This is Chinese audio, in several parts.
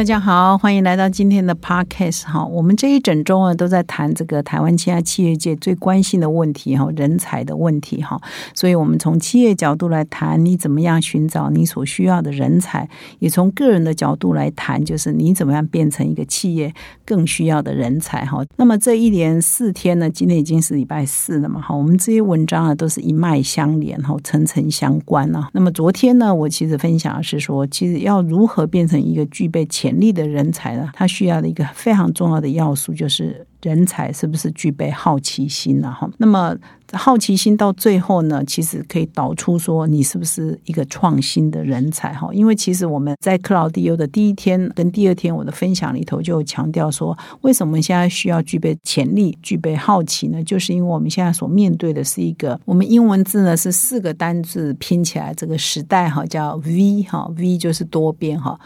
大家好，欢迎来到今天的 Podcast 哈。我们这一整周啊，都在谈这个台湾其他企业界最关心的问题哈，人才的问题哈。所以，我们从企业角度来谈，你怎么样寻找你所需要的人才；也从个人的角度来谈，就是你怎么样变成一个企业更需要的人才哈。那么，这一连四天呢，今天已经是礼拜四了嘛哈。我们这些文章啊，都是一脉相连哈，层层相关啊。那么，昨天呢，我其实分享的是说，其实要如何变成一个具备潜潜力的人才呢？他需要的一个非常重要的要素就是人才是不是具备好奇心呢？哈，那么好奇心到最后呢，其实可以导出说你是不是一个创新的人才？哈，因为其实我们在克劳迪欧的第一天跟第二天我的分享里头就强调说，为什么现在需要具备潜力、具备好奇呢？就是因为我们现在所面对的是一个我们英文字呢是四个单字拼起来这个时代哈，叫 V 哈，V 就是多边哈。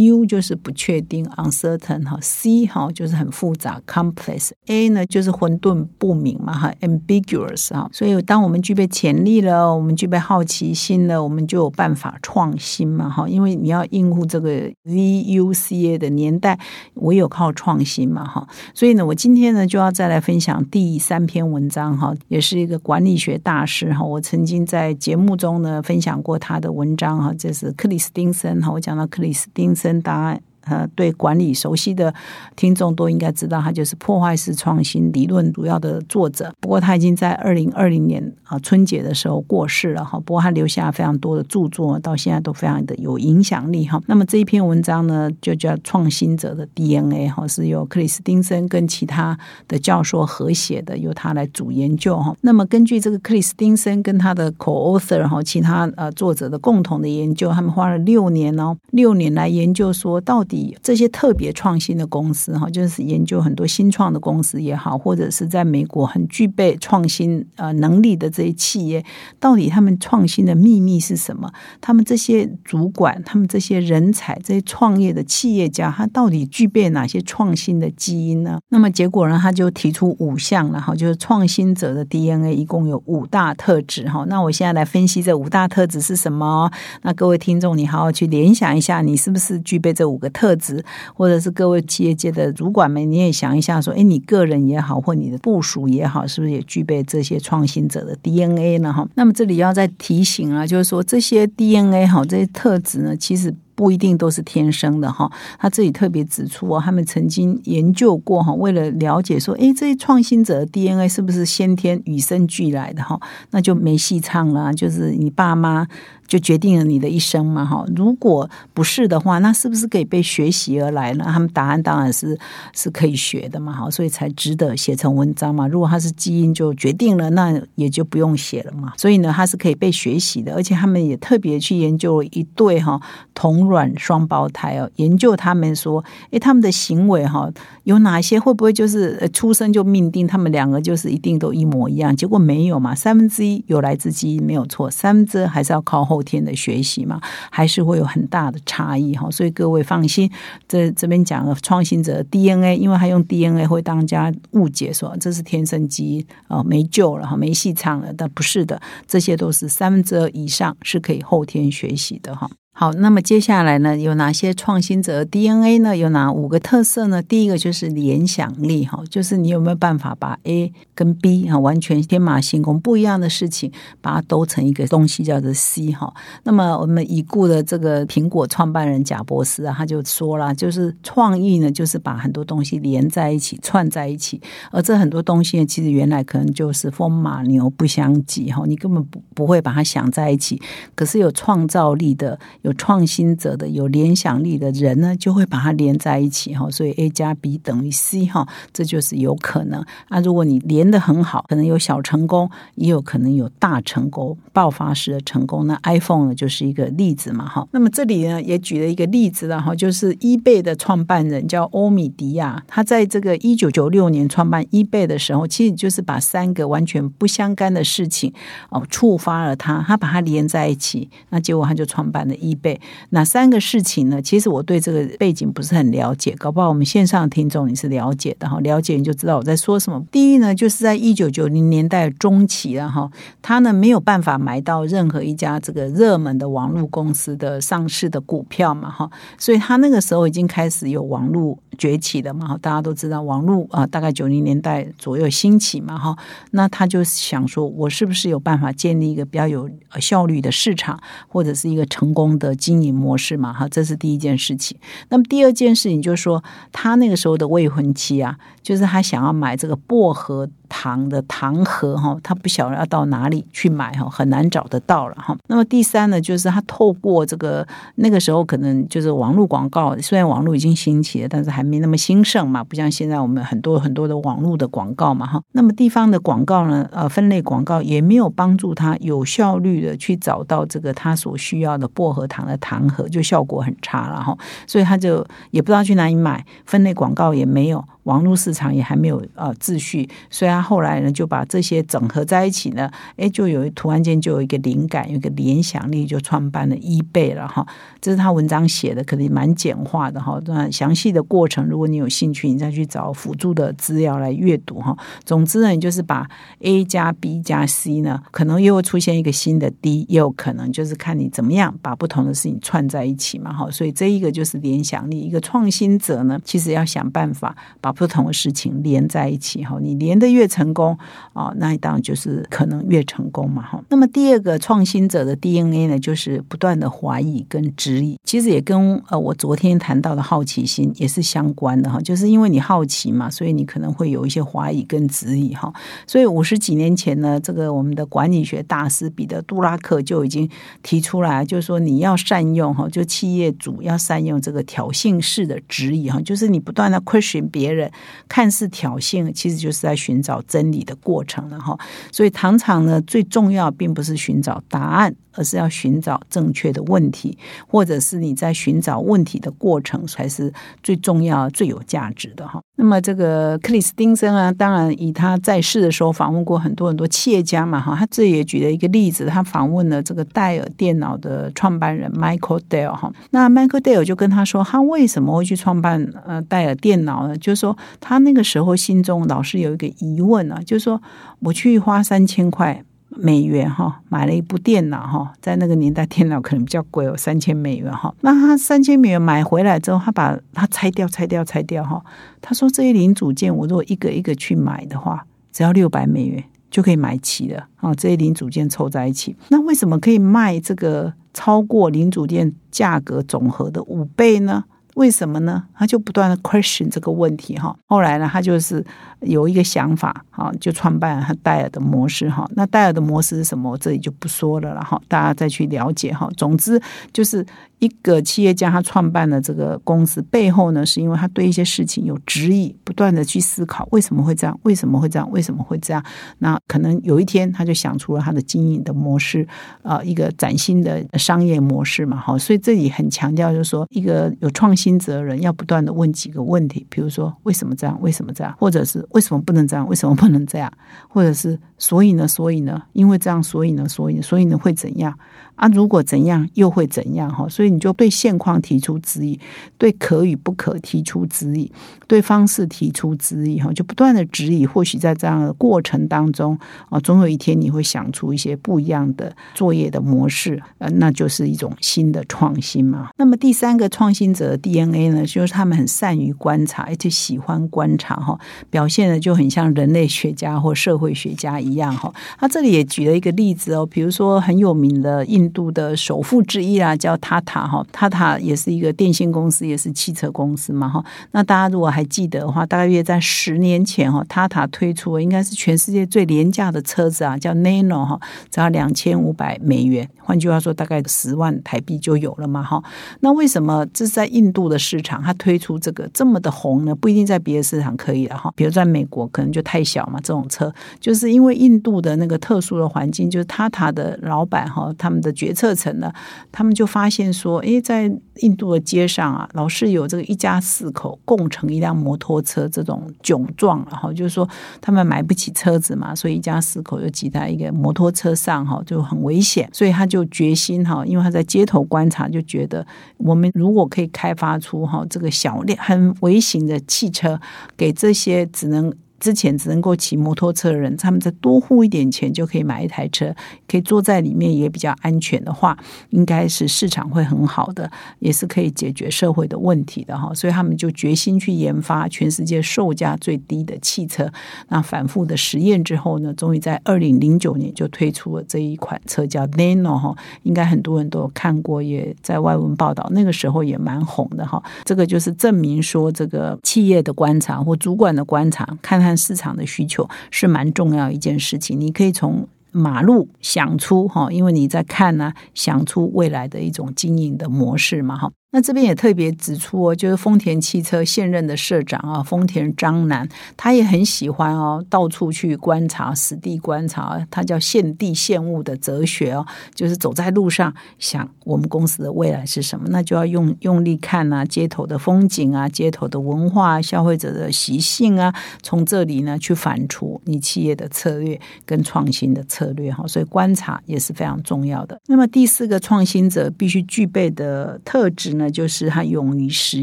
U 就是不确定，uncertain 哈，C 哈就是很复杂，complex，A 呢就是混沌不明嘛哈，ambiguous 哈，所以当我们具备潜力了，我们具备好奇心了，我们就有办法创新嘛哈，因为你要应付这个 VUCA 的年代，唯有靠创新嘛哈，所以呢，我今天呢就要再来分享第三篇文章哈，也是一个管理学大师哈，我曾经在节目中呢分享过他的文章哈，这是克里斯汀森哈，我讲到克里斯汀森答案。呃，对管理熟悉的听众都应该知道，他就是破坏式创新理论主要的作者。不过他已经在二零二零年啊春节的时候过世了哈。不过他留下非常多的著作，到现在都非常的有影响力哈。那么这一篇文章呢，就叫《创新者的 DNA》哈，是由克里斯汀森跟其他的教授合写的，由他来主研究哈。那么根据这个克里斯汀森跟他的 co-author 哈，其他呃作者的共同的研究，他们花了六年哦，六年来研究说到底。这些特别创新的公司哈，就是研究很多新创的公司也好，或者是在美国很具备创新呃能力的这些企业，到底他们创新的秘密是什么？他们这些主管，他们这些人才，这些创业的企业家，他到底具备哪些创新的基因呢？那么结果呢，他就提出五项了哈，就是创新者的 DNA 一共有五大特质哈。那我现在来分析这五大特质是什么？那各位听众，你好好去联想一下，你是不是具备这五个特？特质，或者是各位企业界的主管们，你也想一下，说，哎，你个人也好，或你的部署也好，是不是也具备这些创新者的 DNA 呢？哈，那么这里要再提醒啊，就是说这些 DNA 哈，这些特质呢，其实。不一定都是天生的哈，他自己特别指出哦，他们曾经研究过哈，为了了解说，哎，这些创新者的 DNA 是不是先天与生俱来的哈，那就没戏唱了，就是你爸妈就决定了你的一生嘛哈，如果不是的话，那是不是可以被学习而来呢？他们答案当然是是可以学的嘛哈，所以才值得写成文章嘛。如果他是基因就决定了，那也就不用写了嘛。所以呢，他是可以被学习的，而且他们也特别去研究一对哈同。卵双胞胎哦，研究他们说，诶，他们的行为哈，有哪些会不会就是出生就命定他们两个就是一定都一模一样？结果没有嘛，三分之一有来自基因没有错，三分之还是要靠后后天的学习嘛，还是会有很大的差异哈。所以各位放心，这这边讲了创新者 DNA，因为他用 DNA 会当家误解说这是天生基因啊，没救了哈，没戏唱了，但不是的，这些都是三分之二以上是可以后天学习的哈。好，那么接下来呢，有哪些创新者 DNA 呢？有哪五个特色呢？第一个就是联想力，哈，就是你有没有办法把 A 跟 B 哈完全天马行空不一样的事情，把它都成一个东西叫做 C 哈。那么我们已故的这个苹果创办人贾博士啊，他就说了，就是创意呢，就是把很多东西连在一起、串在一起，而这很多东西呢，其实原来可能就是风马牛不相及哈，你根本不不会把它想在一起。可是有创造力的。有创新者的、有联想力的人呢，就会把它连在一起哈。所以 A 加 B 等于 C 哈，这就是有可能。啊，如果你连的很好，可能有小成功，也有可能有大成功、爆发式的成功。那 iPhone 呢，就是一个例子嘛哈。那么这里呢，也举了一个例子了哈，就是 eBay 的创办人叫欧米迪亚，他在这个一九九六年创办 eBay 的时候，其实就是把三个完全不相干的事情哦触发了他，他把它连在一起，那结果他就创办了 eBay。哪三个事情呢？其实我对这个背景不是很了解，搞不好我们线上的听众你是了解的哈，了解你就知道我在说什么。第一呢，就是在一九九零年代中期了哈，他呢没有办法买到任何一家这个热门的网络公司的上市的股票嘛哈，所以他那个时候已经开始有网络崛起的嘛哈，大家都知道网络啊，大概九零年代左右兴起嘛哈，那他就想说，我是不是有办法建立一个比较有效率的市场，或者是一个成功的经营模式嘛哈，这是第一件事情。那么第二件事情就是说，他那个时候的未婚妻啊，就是他想要买这个薄荷。糖的糖盒哈，他不晓得要到哪里去买哈，很难找得到了哈。那么第三呢，就是他透过这个那个时候可能就是网络广告，虽然网络已经兴起了，但是还没那么兴盛嘛，不像现在我们很多很多的网络的广告嘛哈。那么地方的广告呢，呃，分类广告也没有帮助他有效率的去找到这个他所需要的薄荷糖的糖盒，就效果很差了哈。所以他就也不知道去哪里买，分类广告也没有。网络市场也还没有呃秩序，所以他后来呢就把这些整合在一起呢，哎，就有突然间就有一个灵感，有一个联想力，就创办了 eBay 了哈。这是他文章写的，可能蛮简化的哈。那详细的过程，如果你有兴趣，你再去找辅助的资料来阅读哈。总之呢，你就是把 A 加 B 加 C 呢，可能又会出现一个新的 D，也有可能就是看你怎么样把不同的事情串在一起嘛哈。所以这一个就是联想力，一个创新者呢，其实要想办法把不同的事情连在一起哈，你连的越成功啊，那当然就是可能越成功嘛哈。那么第二个创新者的 DNA 呢，就是不断的怀疑跟质疑，其实也跟呃我昨天谈到的好奇心也是相关的哈。就是因为你好奇嘛，所以你可能会有一些怀疑跟质疑哈。所以五十几年前呢，这个我们的管理学大师彼得·杜拉克就已经提出来，就是说你要善用哈，就企业主要善用这个挑衅式的质疑哈，就是你不断的 question 别人。看似挑衅，其实就是在寻找真理的过程了哈。所以，常常呢，最重要并不是寻找答案。而是要寻找正确的问题，或者是你在寻找问题的过程才是最重要、最有价值的哈。那么，这个克里斯汀森啊，当然以他在世的时候访问过很多很多企业家嘛哈。他这也举了一个例子，他访问了这个戴尔电脑的创办人 Michael Dell 哈。那 Michael Dell 就跟他说，他为什么会去创办呃戴尔电脑呢？就是说他那个时候心中老是有一个疑问啊，就是说我去花三千块。美元哈，买了一部电脑哈，在那个年代电脑可能比较贵哦，三千美元哈。那他三千美元买回来之后，他把它拆掉、拆掉、拆掉哈。他说这些零组件，我如果一个一个去买的话，只要六百美元就可以买齐了啊。这些零组件凑在一起，那为什么可以卖这个超过零组件价格总和的五倍呢？为什么呢？他就不断的 question 这个问题哈。后来呢，他就是有一个想法哈，就创办了他戴尔的模式哈。那戴尔的模式是什么？我这里就不说了了哈，大家再去了解哈。总之就是。一个企业家，他创办了这个公司背后呢，是因为他对一些事情有质疑，不断的去思考为什么会这样，为什么会这样，为什么会这样。那可能有一天，他就想出了他的经营的模式，啊，一个崭新的商业模式嘛，好，所以这里很强调，就是说，一个有创新责人，要不断的问几个问题，比如说为什么这样，为什么这样，或者是为什么不能这样，为什么不能这样，或者是所以呢，所以呢，因为这样，所以呢，所以，所以呢，会怎样？啊，如果怎样又会怎样哈？所以你就对现况提出质疑，对可与不可提出质疑，对方式提出质疑哈，就不断的质疑。或许在这样的过程当中啊，总有一天你会想出一些不一样的作业的模式，呃，那就是一种新的创新嘛。那么第三个创新者的 DNA 呢，就是他们很善于观察，而且喜欢观察哈，表现的就很像人类学家或社会学家一样哈。他这里也举了一个例子哦，比如说很有名的印。度的首富之一啊，叫塔塔哈，塔塔也是一个电信公司，也是汽车公司嘛哈。那大家如果还记得的话，大约在十年前哈，塔塔推出应该是全世界最廉价的车子啊，叫 Nano 哈，只要两千五百美元。换句话说，大概十万台币就有了嘛，哈。那为什么这是在印度的市场，它推出这个这么的红呢？不一定在别的市场可以了哈。比如在美国，可能就太小嘛，这种车就是因为印度的那个特殊的环境，就是塔塔的老板哈，他们的决策层呢，他们就发现说，诶，在印度的街上啊，老是有这个一家四口共乘一辆摩托车这种窘状，然后就是说他们买不起车子嘛，所以一家四口就挤在一个摩托车上哈，就很危险，所以他就决心哈，因为他在街头观察，就觉得我们如果可以开发出哈这个小量很微型的汽车，给这些只能。之前只能够骑摩托车的人，他们再多付一点钱就可以买一台车，可以坐在里面也比较安全的话，应该是市场会很好的，也是可以解决社会的问题的哈。所以他们就决心去研发全世界售价最低的汽车。那反复的实验之后呢，终于在二零零九年就推出了这一款车，叫 Nano 哈。应该很多人都有看过，也在外文报道，那个时候也蛮红的哈。这个就是证明说，这个企业的观察或主管的观察，看看。市场的需求是蛮重要一件事情，你可以从马路想出哈，因为你在看呢，想出未来的一种经营的模式嘛哈。那这边也特别指出哦，就是丰田汽车现任的社长啊，丰田章男，他也很喜欢哦，到处去观察、实地观察，他叫现地现物的哲学哦，就是走在路上想我们公司的未来是什么，那就要用用力看啊，街头的风景啊，街头的文化、消费者的习性啊，从这里呢去反刍你企业的策略跟创新的策略哈，所以观察也是非常重要的。那么第四个创新者必须具备的特质。那就是他勇于实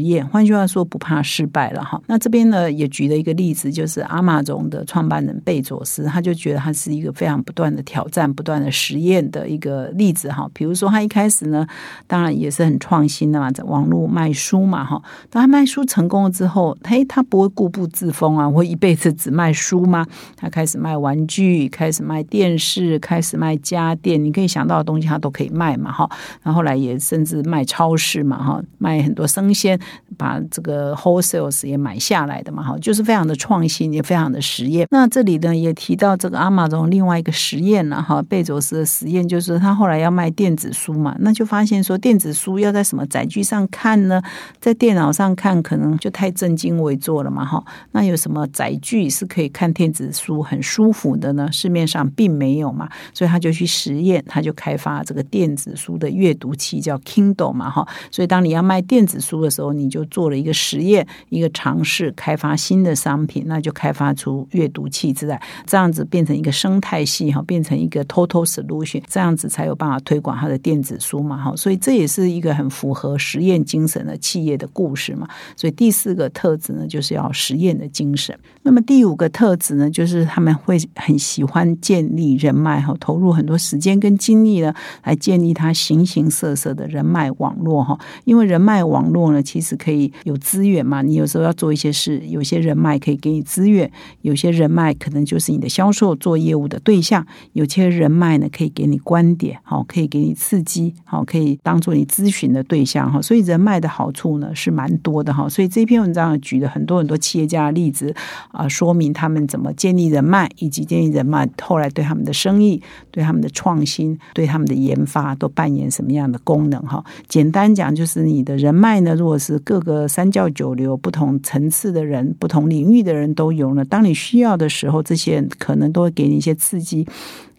验，换句话说，不怕失败了哈。那这边呢，也举了一个例子，就是阿玛总的创办人贝佐斯，他就觉得他是一个非常不断的挑战、不断的实验的一个例子哈。比如说，他一开始呢，当然也是很创新的嘛，在网络卖书嘛哈。当他卖书成功了之后，嘿，他不会固步自封啊，会一辈子只卖书吗？他开始卖玩具，开始卖电视，开始卖家电，你可以想到的东西，他都可以卖嘛哈。然后来也甚至卖超市嘛。哈，卖很多生鲜，把这个 wholesales 也买下来的嘛，哈，就是非常的创新，也非常的实验。那这里呢也提到这个阿玛总另外一个实验了，哈，贝佐斯的实验就是他后来要卖电子书嘛，那就发现说电子书要在什么载具上看呢？在电脑上看可能就太正襟危坐了嘛，哈。那有什么载具是可以看电子书很舒服的呢？市面上并没有嘛，所以他就去实验，他就开发这个电子书的阅读器，叫 Kindle 嘛，哈，所以当当你要卖电子书的时候，你就做了一个实验，一个尝试，开发新的商品，那就开发出阅读器之类，这样子变成一个生态系哈，变成一个 total solution，这样子才有办法推广它的电子书嘛哈。所以这也是一个很符合实验精神的企业的故事嘛。所以第四个特质呢，就是要实验的精神。那么第五个特质呢，就是他们会很喜欢建立人脉哈，投入很多时间跟精力呢，来建立他形形色色的人脉网络哈。因为人脉网络呢，其实可以有资源嘛。你有时候要做一些事，有些人脉可以给你资源；有些人脉可能就是你的销售做业务的对象；有些人脉呢，可以给你观点，好，可以给你刺激，好，可以当做你咨询的对象哈。所以人脉的好处呢是蛮多的哈。所以这篇文章举了很多很多企业家的例子啊，说明他们怎么建立人脉，以及建立人脉后来对他们的生意、对他们的创新、对他们的研发都扮演什么样的功能哈。简单讲就是。你的人脉呢？如果是各个三教九流、不同层次的人、不同领域的人都有了，当你需要的时候，这些可能都会给你一些刺激。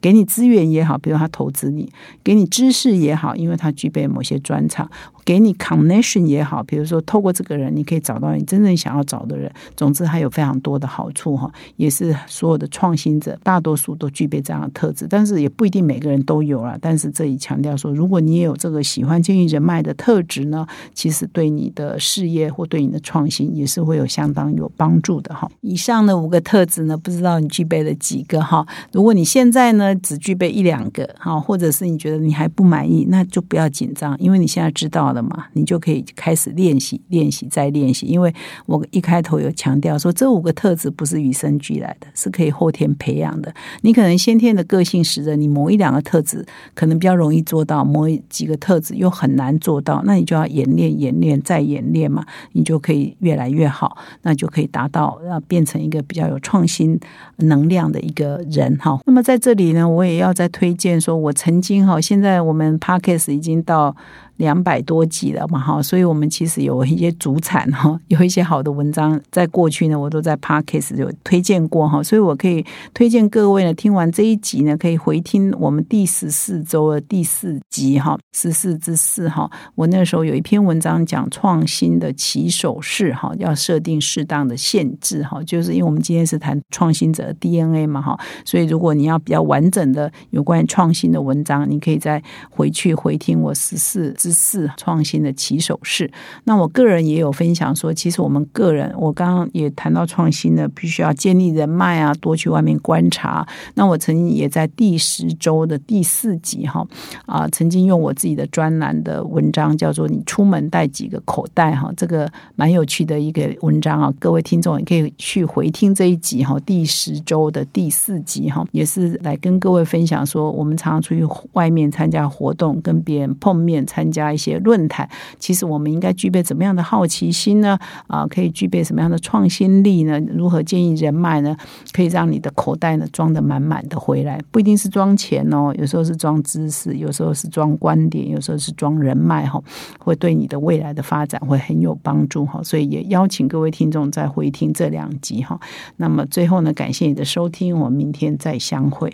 给你资源也好，比如他投资你；给你知识也好，因为他具备某些专长；给你 connection 也好，比如说透过这个人，你可以找到你真正想要找的人。总之，还有非常多的好处哈，也是所有的创新者大多数都具备这样的特质，但是也不一定每个人都有了。但是这里强调说，如果你也有这个喜欢经营人脉的特质呢，其实对你的事业或对你的创新也是会有相当有帮助的哈。以上的五个特质呢，不知道你具备了几个哈？如果你现在呢？只具备一两个，哈，或者是你觉得你还不满意，那就不要紧张，因为你现在知道了嘛，你就可以开始练习，练习再练习。因为我一开头有强调说，这五个特质不是与生俱来的，是可以后天培养的。你可能先天的个性使得你某一两个特质可能比较容易做到，某几个特质又很难做到，那你就要演练、演练再演练嘛，你就可以越来越好，那就可以达到要变成一个比较有创新能量的一个人哈。那么在这里呢。呢，我也要再推荐说，我曾经哈，现在我们 Parkes 已经到。两百多集了嘛，哈，所以我们其实有一些主产哈，有一些好的文章，在过去呢，我都在 Podcast 有推荐过哈，所以我可以推荐各位呢，听完这一集呢，可以回听我们第十四周的第四集哈，十四之四哈，我那时候有一篇文章讲创新的起手式哈，要设定适当的限制哈，就是因为我们今天是谈创新者 DNA 嘛哈，所以如果你要比较完整的有关于创新的文章，你可以再回去回听我十四之。四创新的起手式。那我个人也有分享说，其实我们个人，我刚刚也谈到创新呢，必须要建立人脉啊，多去外面观察。那我曾经也在第十周的第四集哈啊，曾经用我自己的专栏的文章叫做“你出门带几个口袋”哈，这个蛮有趣的一个文章啊。各位听众也可以去回听这一集哈，第十周的第四集哈，也是来跟各位分享说，我们常常出去外面参加活动，跟别人碰面参加。加一些论坛，其实我们应该具备怎么样的好奇心呢？啊，可以具备什么样的创新力呢？如何建议人脉呢？可以让你的口袋呢装得满满的回来，不一定是装钱哦，有时候是装知识，有时候是装观点，有时候是装人脉哈，会对你的未来的发展会很有帮助哈。所以也邀请各位听众再回听这两集哈。那么最后呢，感谢你的收听，我们明天再相会。